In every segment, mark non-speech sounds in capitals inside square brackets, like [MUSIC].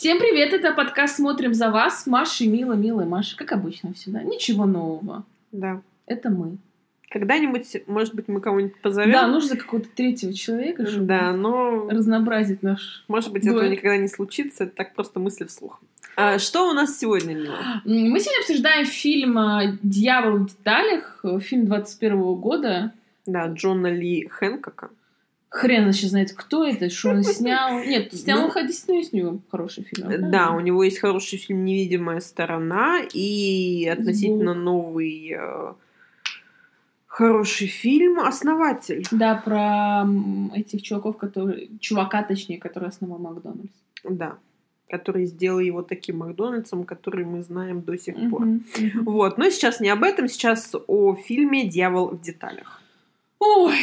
Всем привет, это подкаст «Смотрим за вас». Маша, Мила, Мила и Маша, как обычно всегда. Ничего нового. Да. Это мы. Когда-нибудь, может быть, мы кого-нибудь позовем. Да, нужно какого-то третьего человека, чтобы Да, но, разнообразить наш... может быть, этого никогда не случится. Это так просто мысли вслух. А что у нас сегодня, Мила? Мы сегодня обсуждаем фильм а, «Дьявол в деталях», э, фильм 21 года. Да, Джона Ли Хэнкока. Хрен вообще знает, кто это, что он [LAUGHS] снял. Нет, снял Ну, он хоть действительно с него хороший фильм. Да, правильно? у него есть хороший фильм «Невидимая сторона» и относительно новый э, хороший фильм «Основатель». Да, про этих чуваков, которые... Чувака, точнее, который основал Макдональдс. Да. Который сделал его таким Макдональдсом, который мы знаем до сих пор. Мгм. Вот, но сейчас не об этом, сейчас о фильме «Дьявол в деталях». Ой,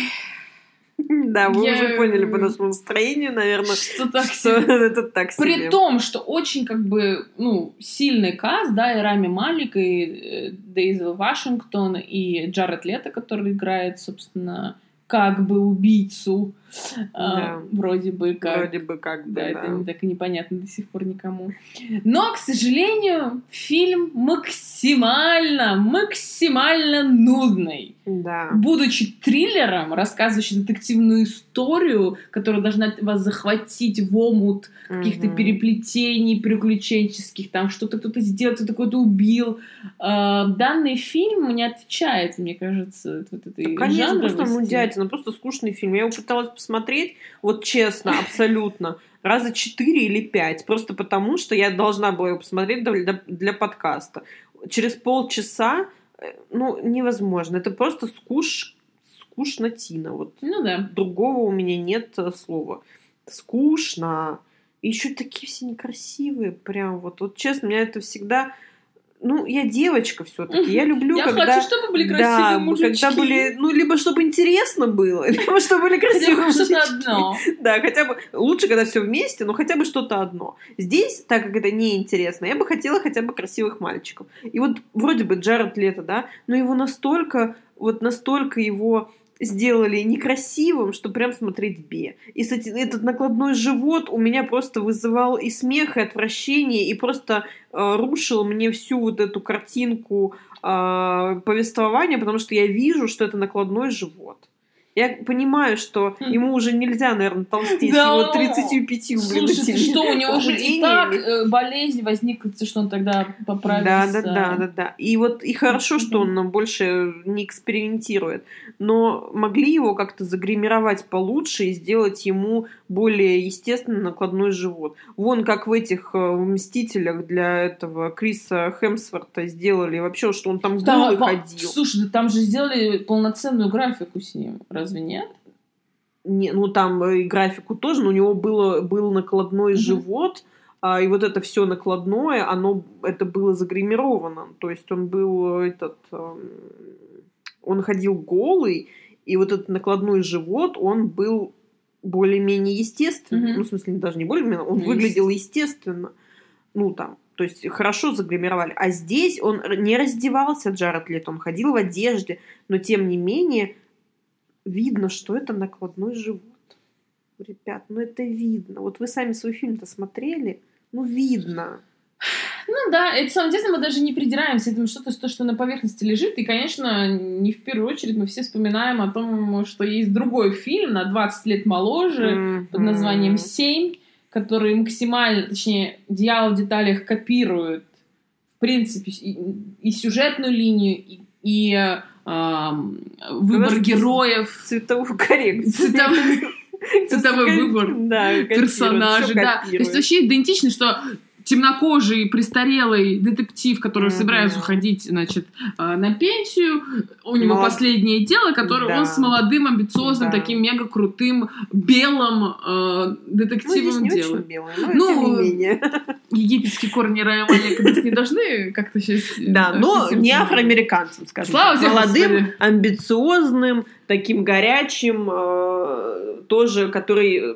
[LAUGHS] Да, вы уже поняли по нашему настроению, наверное, что так что себе. [LAUGHS] это так При себе. том, что очень как бы, ну, сильный каст, да, и Рами Малик, и э, Дейзел Вашингтон, и Джаред Лето, который играет, собственно, как бы убийцу, а, Да. вроде бы как. Вроде бы как бы, Да, да. это не так и непонятно до сих пор никому. Но, к сожалению, фильм максимально, максимально нудный. Да. Будучи триллером, рассказывающим детективную историю, которая должна вас захватить в омут каких-то Мгм. переплетений приключенческих, там что-то кто-то сделал, кто-то кого-то убил. А, данный фильм не отвечает, мне кажется, вот этой Конечно, просто. Нудятина, просто скучный фильм. Я его пыталась посмотреть, вот честно, абсолютно, раза четыре или пять, просто потому, что я должна была его посмотреть для, для подкаста. Через полчаса, э, ну, невозможно. Это просто скуш, скучнотина. Вот Ну да. другого у меня нет э, слова. Скучно. И еще такие все некрасивые, прям вот. Вот честно, меня это всегда... Ну, я девочка все-таки. Я люблю, Я когда... хочу, чтобы были красивые да, мужички. когда были, ну, либо чтобы интересно было, [LAUGHS] либо чтобы были Хотя красивые что-то мужички. одно. Да, хотя бы лучше, когда все вместе, но хотя бы что-то одно. Здесь, так как это неинтересно, я бы хотела хотя бы красивых мальчиков. И вот вроде бы Джаред Лето, да, но его настолько, вот настолько его сделали некрасивым, что прям смотреть бе. И, кстати, этот накладной живот у меня просто вызывал и смех, и отвращение, и просто э, рушил мне всю вот эту картинку э, повествования, потому что я вижу, что это накладной живот. Я понимаю, что Хм. ему уже нельзя, наверное, толстеть Да, его ну, 35 блин, этими что у него же и так э, болезнь возникла, что он тогда Да, поправился. да, да, да, да. И вот и хорошо, что он больше не экспериментирует. Но могли его как-то загримировать получше и сделать ему более естественный накладной живот. Вон как в этих э, «Мстителях» для этого Криса Хемсворта сделали вообще, что он там голый по- ходил. Слушай, да там же сделали полноценную графику с ним, разве нет? Не, ну там э, и графику тоже, но у него было, был накладной Мгм. живот, а, и вот это все накладное, оно это было загримировано. То есть он был э, этот, эм, он ходил голый, и вот этот накладной живот, он был более-менее естественный. Мгм. Ну, в смысле, даже не более-менее, он Ну, выглядел естественно. Ну, там, то есть хорошо загримировали. А здесь он не раздевался, Джаред Лето, он ходил в одежде, но тем не менее видно, что это накладной живот. Ребят, ну это видно. Вот вы сами свой фильм-то смотрели, ну видно. Ну да, это самом деле мы даже не придираемся, это что-то, то, что на поверхности лежит. И, конечно, не в первую очередь мы все вспоминаем о том, что есть другой фильм на 20 лет моложе под названием. «Семь», который максимально, точнее, «Дьявол в деталях» копирует, в принципе, и, и сюжетную линию, и, и, э, выбор Подожди, героев, Цветовую коррекцию. цветовой, [LAUGHS] цветовой выбор Да, всё да. То есть вообще идентично, что темнокожий, престарелый детектив, который Мгм. собирается уходить, значит, э, на пенсию, у него Молод- последнее дело, которое Да. он с молодым, амбициозным, Да. таким мега крутым белым э, Ну, детективом не делает. белое, но Ну. Египетские корни Рая Малека нас не должны как-то сейчас... Да, но не афроамериканцем, скажем Слава тебе, Молодым, Господи. амбициозным, таким горячим, э, тоже, который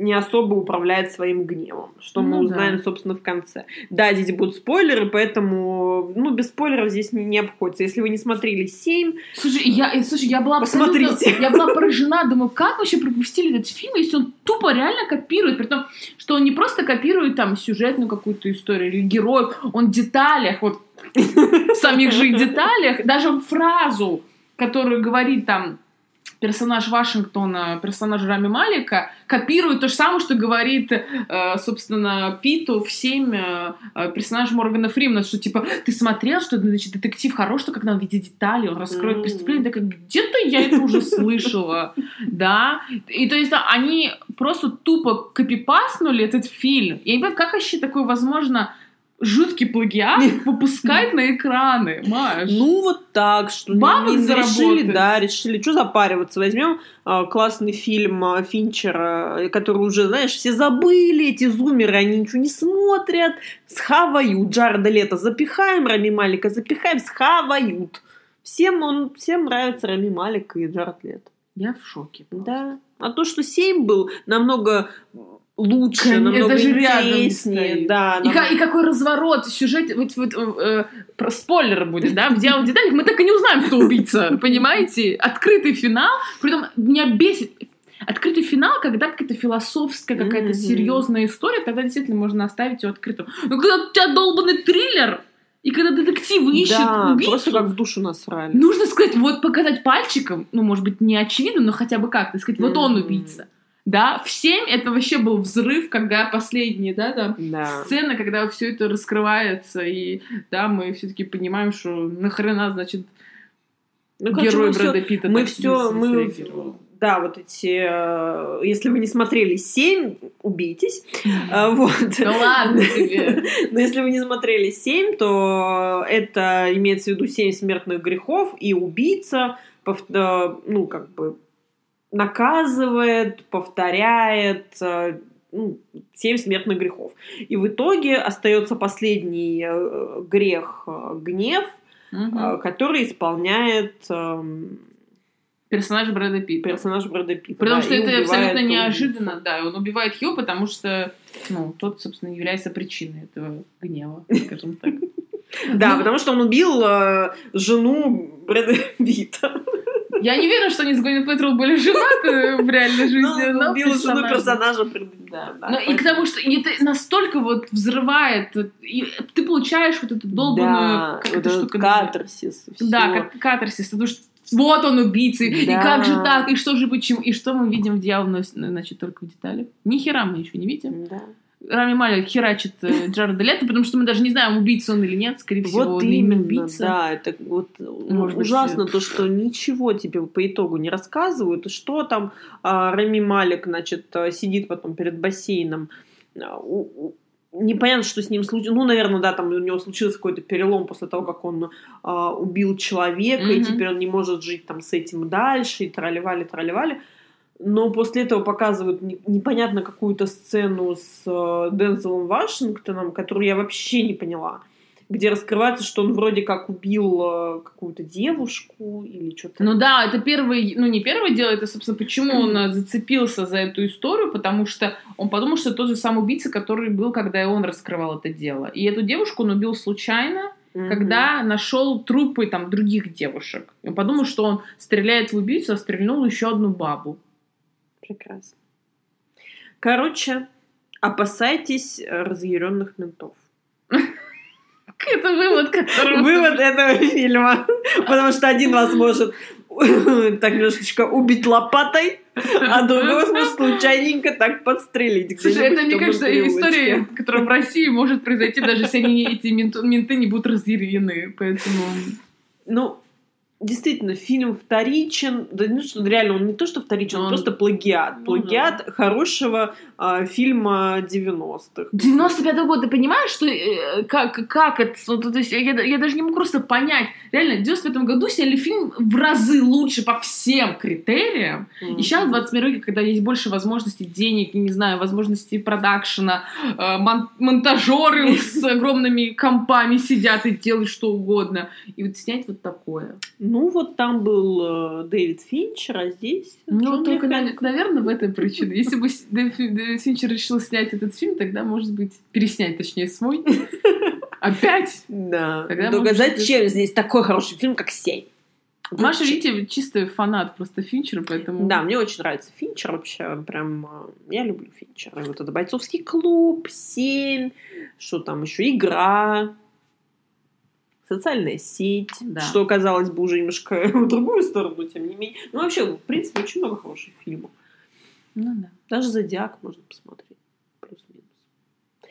не особо управляет своим гневом, что мы Ну узнаем, да. собственно, в конце. Да, здесь будут спойлеры, поэтому, ну, без спойлеров здесь не, не обходится. Если вы не смотрели «Семь», Слушай, я, э, слушай, я была Посмотрите. я была поражена, думаю, как вообще пропустили этот фильм, если он тупо реально копирует, при том, что он не просто копирует там сюжетную какую-то историю или героев, он в деталях, вот в самих же деталях, даже фразу, которую говорит там персонаж Вашингтона, персонаж Рами Малика, копирует то же самое, что говорит, э, собственно, Питу в «Семь» э, э, персонаж Моргана Фримена, что типа, ты смотрел, что значит, детектив хорош, что когда он видит детали, он раскроет М. преступление, так где-то я это уже слышала, да, и то есть да, они просто тупо копипаснули этот фильм, я не понимаю, как вообще такое возможно жуткий плагиат [LAUGHS] выпускать на экраны, Маш? Ну, вот так, что не- Бабок не заработать. решили, да, решили, что запариваться. Возьмем а, классный фильм а, Финчера, который уже, знаешь, все забыли, эти зумеры, они ничего не смотрят, схавают. Джареда Лето запихаем, Рами Малика запихаем, схавают. Всем он, всем нравится Рами Малик и Джаред Лето. Я в шоке. просто. Да. А то, что 7 был намного лучше, Конечно, намного даже рядом не интереснее. стоит. Да, И, и какой разворот в сюжете, вот, вот, э, про спойлер будет, да, в «Дьявол деталях» мы так и не узнаем, кто убийца, понимаете? Открытый финал, притом меня бесит, Открытый финал, когда какая-то философская, какая-то Мгм. серьезная история, тогда действительно можно оставить ее открытым. Но когда у тебя долбанный триллер, и когда детектив ищет да, убийцу, просто как в душу насрали. нужно сказать, вот показать пальчиком, ну, может быть, не очевидно, но хотя бы как-то сказать, вот он убийца. Да, в 7 это вообще был взрыв, когда последние, да, там, Да. сцена, когда все это раскрывается, и да, мы все-таки понимаем, что нахрена, значит, Ну, короче, герой Брэда Питта мы все, мы, да, вот эти, э, если вы не смотрели «Семь», убейтесь, А, вот. Да ладно тебе. [LAUGHS] Но если вы не смотрели «Семь», то это имеется в виду «Семь смертных грехов», и убийца, э, ну, как бы, наказывает, повторяет э, ну, семь смертных грехов. И в итоге остается последний э, грех э, гнев, э, который исполняет эм, Персонаж Брэда Питта. персонаж Брэда Питта. Потому да, что это абсолютно убийцу. неожиданно, да, и он убивает ее, потому что, ну, тот, собственно, является причиной этого гнева, скажем так. [LAUGHS] Да, потому что он убил жену Брэда Питта. Я не верю, что они с Gwyneth Пэтрол были женаты в реальной жизни, Ну, но он убил жену персонажа Да. Ну, и к тому, что и это настолько вот взрывает, и ты получаешь вот эту долбанную, Да, как вот эта штука катарсис. Да, как катарсис, потому что вот он убийца, и Да. как же так, и что же почему, и что мы видим в дьявол, носит, значит, только в деталях. Ни хера мы еще не видим. Да. Рами Малик херачит э, [LAUGHS] Джареда Лето, потому что мы даже не знаем, убийца он или нет, скорее всего, Вот он не именно, убийца. да, это вот Может быть, ужасно и- то, что ничего тебе по итогу не рассказывают, и что там а, Рами Малик, значит, а, сидит потом перед бассейном, а, непонятно, что с ним случилось, ну, наверное, да, там у него случился какой-то перелом после того, как он а, убил человека, и Мгм. теперь он не может жить там с этим дальше, и тролливали, тролливали. Но после этого показывают не- непонятно какую-то сцену с э, Дензелом Вашингтоном, которую я вообще не поняла. Где раскрывается, что он вроде как убил э, какую-то девушку или что-то. Ну да, это первый, ну не первое дело, это, собственно, почему он э, зацепился за эту историю, потому что он подумал, что это тот же самый убийца, который был, когда и он раскрывал это дело. И эту девушку он убил случайно, Мгм. когда нашел трупы там других девушек. Он подумал, что он стреляет в убийцу, а стрельнул еще одну бабу. Прекрасно. Короче, опасайтесь э, разъяренных ментов. Это вывод, который... Вывод этого фильма. Потому что один вас может так немножечко убить лопатой, а другой вас может случайненько так подстрелить. Слушай, это, мне кажется, история, которая в России может произойти, даже если они, эти менты, менты не будут разъярены. Поэтому... Ну, действительно, фильм вторичен. Да ну что, реально, он не то, что вторичен, он, Он- просто плагиат. Ну Плагиат хорошего а, фильма 90-х. 95 год, ты понимаешь, что э, как, как это, ну, то есть я, я даже не могу просто понять. Реально, в 95 году сняли фильм в разы лучше по всем критериям. И сейчас, в 21 веке, когда есть больше возможностей денег, я не знаю, возможностей продакшена, э, мон- монтажеры [LAUGHS] с огромными компами сидят и делают что угодно. И вот снять вот такое. Ну, вот там был э, Дэвид Финчер, а здесь... Ну, Джон только, нав- наверное, в этом причина. Если бы Дэвид Фин- Дэвид Финчер решил снять этот фильм, тогда, может быть, переснять, точнее, свой. [LAUGHS] Опять! Да. Тогда Только зачем здесь такой хороший фильм, как «Семь»? Маша, видите, чистый фанат просто Финчера, поэтому... Да, мне очень нравится Финчер вообще. Прям э, я люблю Финчера. Вот это бойцовский клуб, семь, что там еще, игра, социальная сеть, Да. что, казалось бы, уже немножко [LAUGHS] в другую сторону, тем не менее. Ну, вообще, в принципе, очень много хороших фильмов. Ну да. Даже Зодиак можно посмотреть. Плюс-минус.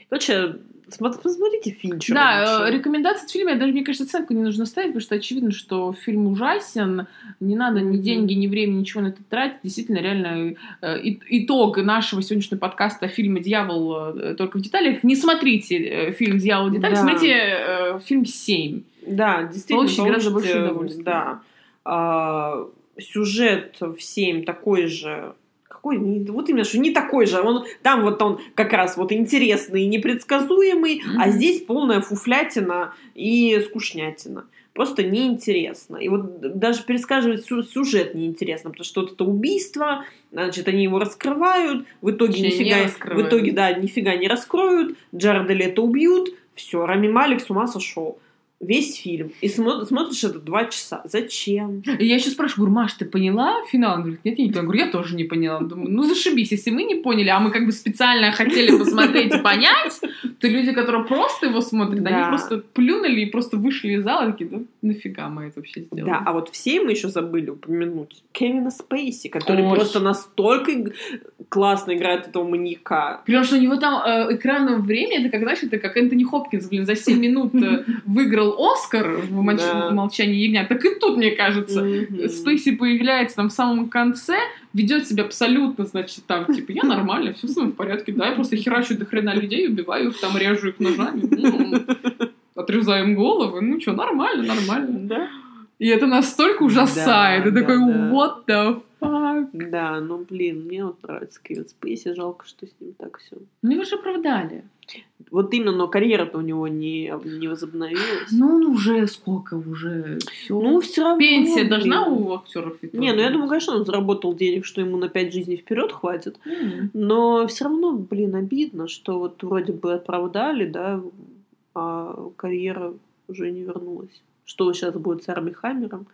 Короче, смо- посмотрите Финчера. Да, лучше. э, рекомендации от фильма, я даже, мне кажется, оценку не нужно ставить, потому что очевидно, что фильм ужасен, не надо ни деньги, ни времени, ничего на это тратить. Действительно, реально, э, итог нашего сегодняшнего подкаста фильма «Дьявол э, только в деталях». Не смотрите фильм «Дьявол в деталях», Да. смотрите фильм «Семь». Да, действительно. Получите гораздо больше удовольствия. Да. А, сюжет в 7 такой же. Какой? Не- Вот именно, что не такой же. Он, там вот он как раз вот интересный и непредсказуемый, а Мгм. здесь полная фуфлятина и скучнятина. Просто неинтересно. И вот даже пересказывать сю- сюжет неинтересно, потому что вот это убийство, значит, они его раскрывают, в итоге не нифига, в раскрывают. итоге, да, нифига не раскроют, Джареда Лето убьют, все, Рами Малик с ума сошел. Весь фильм. И смо- смотришь это два часа. Зачем? И я еще спрашиваю, говорю, Маш, ты поняла финал? Она говорит, нет, я не поняла. Я говорю, я тоже не поняла. Думаю, ну зашибись, если мы не поняли, а мы как бы специально хотели посмотреть и понять, то люди, которые просто его смотрят, Да. они просто плюнули и просто вышли из зала, такие, да нафига мы это вообще сделали? Да, а вот все мы еще забыли упомянуть Кевина Спейси, который Очень. просто настолько классно играет этого маньяка. Потому что у него там э, экранное время, это как, знаешь, это как Энтони Хопкинс, блин, за 7 минут э, [LAUGHS] выиграл Оскар в «Молч- Да. «Молчании ягнят». Так и тут, мне кажется. Спейси появляется там в самом конце, ведет себя абсолютно, значит, там, типа, я нормально, все со мной в порядке, да, я просто херачу до хрена людей, убиваю их, там, режу их ножами, ну, отрезаю им головы, ну что, нормально, нормально. Да? И это настолько ужасает, Да, и такой, да. what the fuck? Да, ну блин, мне вот нравится Кевин Спейси, жалко, что с ним так все. Ну его же оправдали. Вот именно, но карьера-то у него не, не возобновилась. Ну он уже сколько уже, все. Ну, все равно. Пенсия блин. должна у актеров Не, ну я думаю, конечно, он заработал денег, что ему на пять жизней вперед хватит. М. Но все равно, блин, обидно, что вот вроде бы оправдали, да, а карьера уже не вернулась. Что сейчас будет с Арми Хаммером?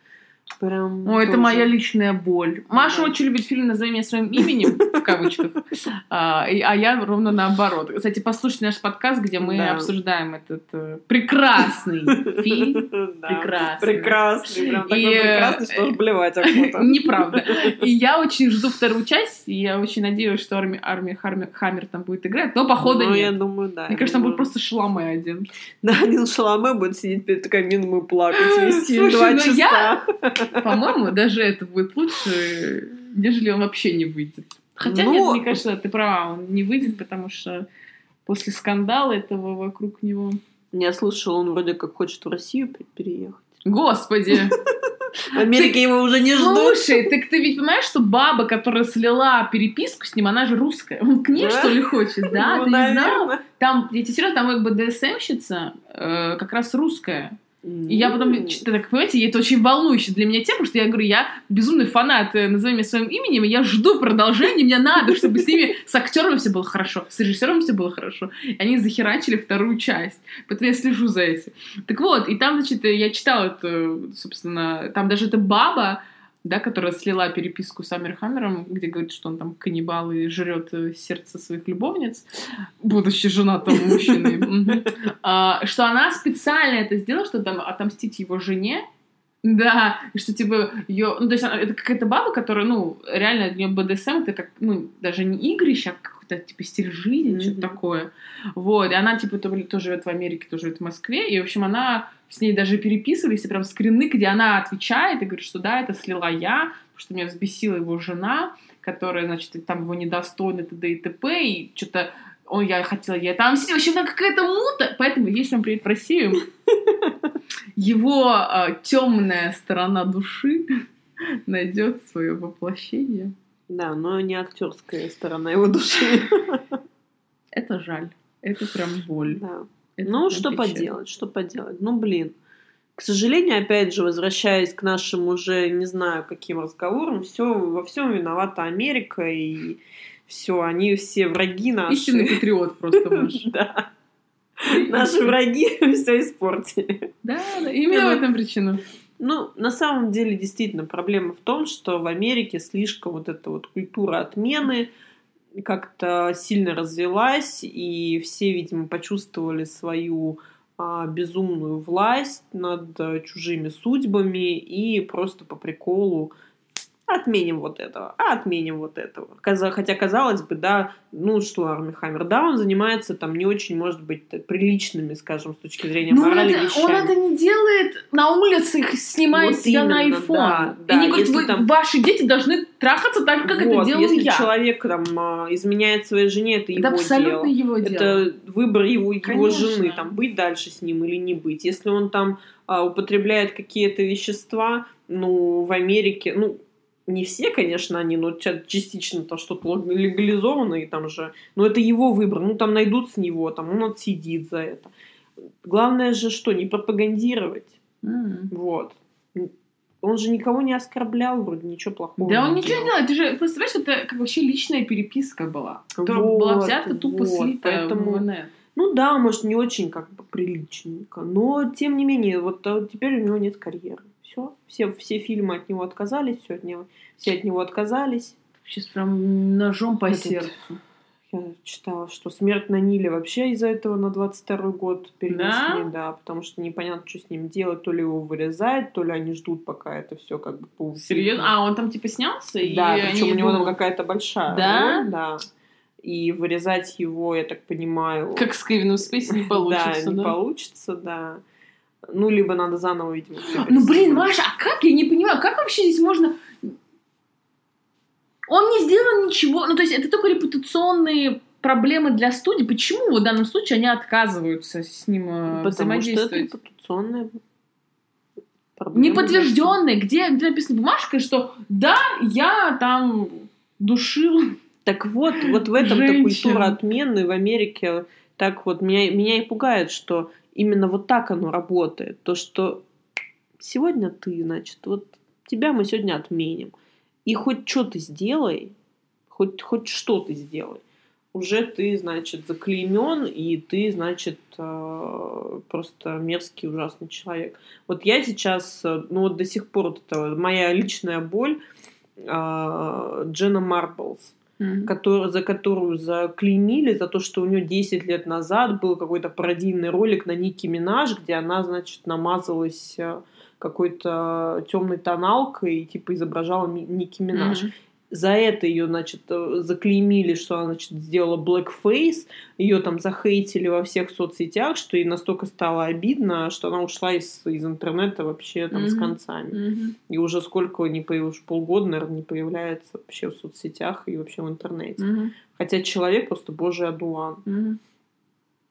Прям О, это тоже. моя личная боль. Маша Да. очень любит фильм «Назови меня своим именем», в кавычках, [LAUGHS] а, и- а я ровно наоборот. Кстати, послушайте наш подкаст, где мы Да. обсуждаем этот э, прекрасный [LAUGHS] фильм. Да. Прекрасный. Прекрасный. Прям такой И, э, прекрасный, что аж блевать охота. [LAUGHS] Неправда. И я очень жду вторую часть, и я очень надеюсь, что Арми, Арми Харми- Хаммер там будет играть, но походу Ну, я нет. думаю, да. Мне я кажется, там будет просто Шаломе один. Да, Нил Шаломе будет сидеть перед камином и плакать весь Слушай, два ну часа. По-моему, даже это будет лучше, нежели он вообще не выйдет. Хотя Ну, нет, мне кажется, ты права, он не выйдет, потому что после скандала этого вокруг него... Я слышала, он вроде как хочет в Россию пе- переехать. Господи! В Америке его уже не ждут. Слушай, так ты ведь понимаешь, что баба, которая слила переписку с ним, она же русская. Он к ней, Да? что ли, хочет? Да, Ну, ты не знал? наверное. Там, я тебе серьезно, там как БДСМщица э, как раз русская. И я потом, что-то так, понимаете, это очень волнующе для меня тема, что я говорю, я безумный фанат э, «Назови меня своим именем», и я жду продолжения, мне надо, чтобы с ними, с актерами все было хорошо, с режиссером все было хорошо. И они захерачили вторую часть. Поэтому я слежу за этим. Так вот, и там, значит, я читала это, собственно, там даже эта баба, да, которая слила переписку с Амер Хаммером, где говорит, что он там каннибал и жрет э, сердце своих любовниц, будучи женатым мужчиной. [LAUGHS] А, что она специально это сделала, чтобы отомстить его жене, да, и что типа ее, ну то есть она- это какая-то баба, которая, ну реально для нее БДСМ это как, ну даже не игрище, а какой-то типа стиль жизни, Мгм. что-то такое, вот, и она типа то, то живет в Америке, то живет в Москве, и в общем она с ней даже переписывались, и прям скрины, где она отвечает и говорит, что да, это слила я, потому что меня взбесила его жена, которая, значит, там его недостойна, т.д. и т.п., и что-то Ой, я хотела ей отомстить. В общем, там какая-то мута. Поэтому, если он приедет в Россию, [LAUGHS] его темная сторона души [LAUGHS] найдет свое воплощение. Да, но не актерская сторона его души. [LAUGHS] Это жаль. Это прям боль. Да. Это Ну, что печаль. поделать, что поделать. Ну, блин. к сожалению, опять же, возвращаясь к нашим уже не знаю каким разговорам, все во всем виновата Америка и все, они все враги наши. Истинный патриот просто [LAUGHS] Маш. Да. Наши враги [LAUGHS] все испортили. Да, да, именно в этом причина. Ну, на самом деле, действительно, проблема в том, что в Америке слишком вот эта вот культура отмены как-то сильно развелась, и все, видимо, почувствовали свою а, безумную власть над а, чужими судьбами и просто по приколу отменим вот этого, а отменим вот этого. Хотя, казалось бы, да, ну что, Арми Хаммер, да, он занимается там не очень, может быть, приличными, скажем, с точки зрения Но морали это, вещами. он это не делает на улице, их снимает Вот себя на именно, iPhone. да, И да, не говорит, если вы- там- ваши дети должны трахаться так, как это Вот, делаю если я. человек там а, изменяет своей жене, это его это абсолютно дело. его дело. Это выбор его, его жены, там, быть дальше с ним или не быть. Если он там а, употребляет какие-то вещества, ну, в Америке, ну, не все, конечно, они, но ча- частично там что-то легализовано, и там же, но это его выбор, ну, там найдут с него, там, он отсидит за это. Главное же что, не пропагандировать, М. вот. Он же никого не оскорблял, вроде ничего плохого Да он не ничего не делал. Ты же просто понимаешь, это как вообще личная переписка была. Которая Вот, была взята тупо вот, слитая поэтому- в. Ну да, может, не очень как бы приличненько, но тем не менее, вот а, теперь у него нет карьеры. Все, все, все фильмы от него отказались, все от него, все от него отказались. Сейчас прям ножом по Этот- сердцу. Я читала, что смерть на Ниле вообще из-за этого на 22 год перенесли, да? потому что непонятно, что с ним делать, то ли его вырезают, то ли они ждут, пока это все как бы поутихнет. Серьезно? А, он там типа снялся? Да, причем у него там думают, какая-то большая Да? роль, да. И вырезать его, я так понимаю... Как с Кевином Спейси не [LAUGHS] получится, да, не да? получится, да. Ну, либо надо заново, видимо, всё Ну, блин. Маша, а как? Я не понимаю, как вообще здесь можно... Он не сделал ничего, ну, то есть это только репутационные проблемы для студии. Почему в данном случае они отказываются с ним э, Потому что это взаимодействовать? репутационная проблема. Неподтвержденные, где, где написано бумажкой, что да, я там душил. Так вот, вот в этом-то культура отмены в Америке так вот меня, меня и пугает, что именно вот так оно работает. То, что сегодня ты, значит, вот тебя мы сегодня отменим. И хоть что ты сделай, хоть, хоть что ты сделай, уже ты, значит, заклеймен, и ты, значит, э, просто мерзкий, ужасный человек. Вот я сейчас, э, ну вот до сих пор, это моя личная боль, э, Джена Марблс, который, за которую заклеймили, за то, что у нее 10 лет назад был какой-то пародийный ролик на Ники Минаж, где она, значит, намазалась э, какой-то темной тоналкой и типа изображала Ники Минаж. Мгм. За это ее, значит, э, заклеймили, что она, значит, сделала blackface, ее там захейтили во всех соцсетях, что ей настолько стало обидно, что она ушла из, из интернета вообще там с Мгм. концами. Мгм. И уже сколько не появилось, полгода, наверное, не появляется вообще в соцсетях и вообще в интернете. Мгм. Хотя человек просто божий одуван. Мгм.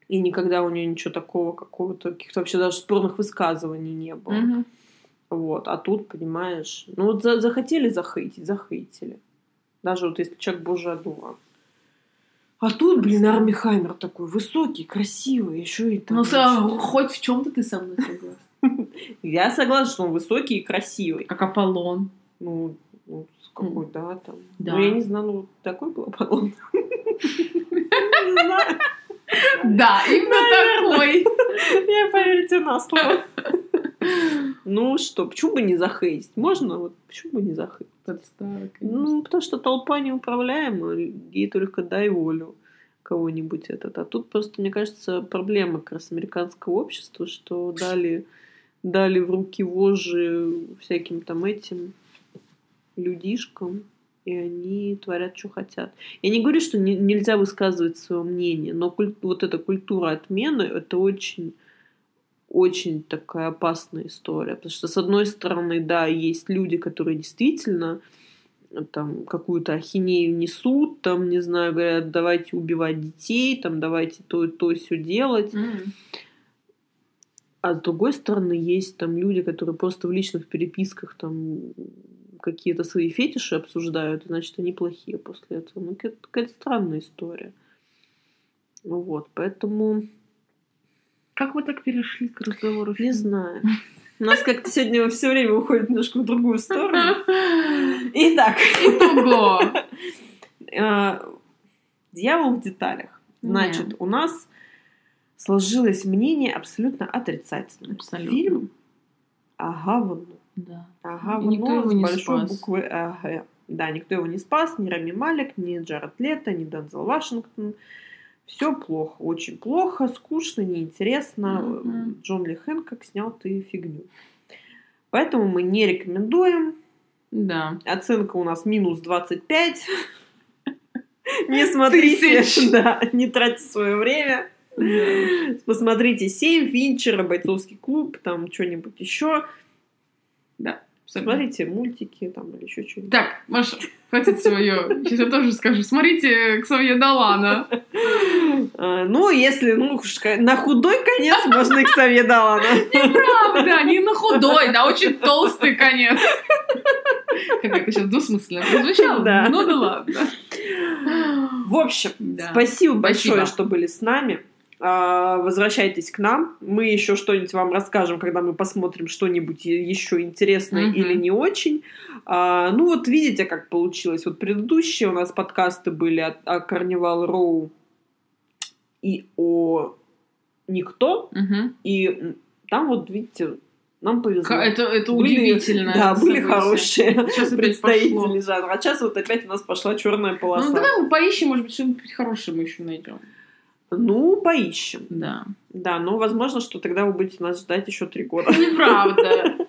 И никогда у нее ничего такого, какого-то, каких-то вообще даже спорных высказываний не было. Мгм. Вот. А тут, понимаешь, ну вот за- захотели захейтить, захейтили. Даже вот если человек божий одуван. А тут, блин, Арми Хаммер такой высокий, красивый, еще и там. Ну, со- хоть в чем-то ты со мной согласна. [LAUGHS] Я согласна, что он высокий и красивый. Как Аполлон. Ну, ну, с какой, да, там. Да. Ну, я не знаю, ну, такой был Аполлон. [LAUGHS] [LAUGHS] Да, именно такой. Я поверю тебе на слово. Ну что, почему бы не захейтить? Можно? Вот почему бы не захейтить? Подстава, конечно. Ну, потому что толпа неуправляема, ей только дай волю кого-нибудь этот. А тут просто, мне кажется, проблема как раз американского общества, что дали, дали в руки вожжи всяким там этим людишкам, и они творят, что хотят. Я не говорю, что не- нельзя высказывать свое мнение, но куль- вот эта культура отмены, это очень очень такая опасная история. Потому что, с одной стороны, да, есть люди, которые действительно э, там какую-то ахинею несут, там, не знаю, говорят, давайте убивать детей, там, давайте то, то, все делать. Мгм. А с другой стороны, есть там люди, которые просто в личных переписках там какие-то свои фетиши обсуждают, и, значит, они плохие после этого. Ну, какая-то, странная история. Вот, поэтому Как вы так перешли к разговору? не знаю. У нас как-то сегодня все время уходит немножко в другую сторону. [LAUGHS] Итак. Итого. [LAUGHS] Э, Дьявол в деталях. Значит, Нет. у нас сложилось мнение абсолютно отрицательное. Абсолютно. Фильм ага, Да. Ага, И никто его с не большой спас. буквы АГ. Да, никто его не спас, ни Рами Малик, ни Джаред Лето, ни Дензел Вашингтон. Все плохо, очень плохо, скучно, неинтересно. Мгм. Джон Ли Хэнкок снял ты фигню. Поэтому мы не рекомендуем. Да. Оценка у нас минус 25. [LAUGHS] Не смотрите, [LAUGHS] да, не тратьте свое время. Посмотрите 7, Финчера, Бойцовский клуб, там что-нибудь еще. Абсолютно. Смотрите мультики там или еще что-нибудь. Так, Маша, хватит свое. Сейчас я тоже скажу. Смотрите Ксавье Далана. [LAUGHS] А, Ну, если, ну, на худой конец можно их совет дала. Правда, не на худой, да, очень толстый конец. Как это сейчас двусмысленно прозвучало? Да. Ну да ладно. В общем, Да. спасибо большое, Спасибо. что были с нами. А, Возвращайтесь к нам. Мы еще что-нибудь вам расскажем, когда мы посмотрим что-нибудь еще интересное Мгм. или не очень. А, Ну, вот видите, как получилось. Вот предыдущие у нас подкасты были о, о Карнивал Роу и о Никто. Мгм. И там вот, видите, нам повезло. Это, это Были- удивительно. [LAUGHS] Да, были хорошие Сейчас представители пошло. жанра. А сейчас вот опять у нас пошла черная полоса. Ну давай мы поищем, может быть, что-нибудь хорошее мы еще найдем. Ну, поищем. Да. Да, но возможно, что тогда вы будете нас ждать еще три года. Неправда. [LAUGHS]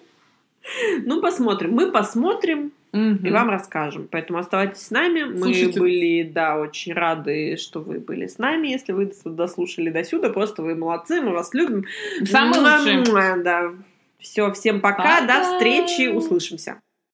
Ну, посмотрим. Мы посмотрим и Мгм. вам расскажем. Поэтому оставайтесь с нами. Мы Слушайте. были, да, очень рады, что вы были с нами. Если вы дос- дослушали до сюда, просто вы молодцы, мы вас любим. Самый лучший. Муа-муа, Да. Все, всем пока, до Пока. встречи, услышимся.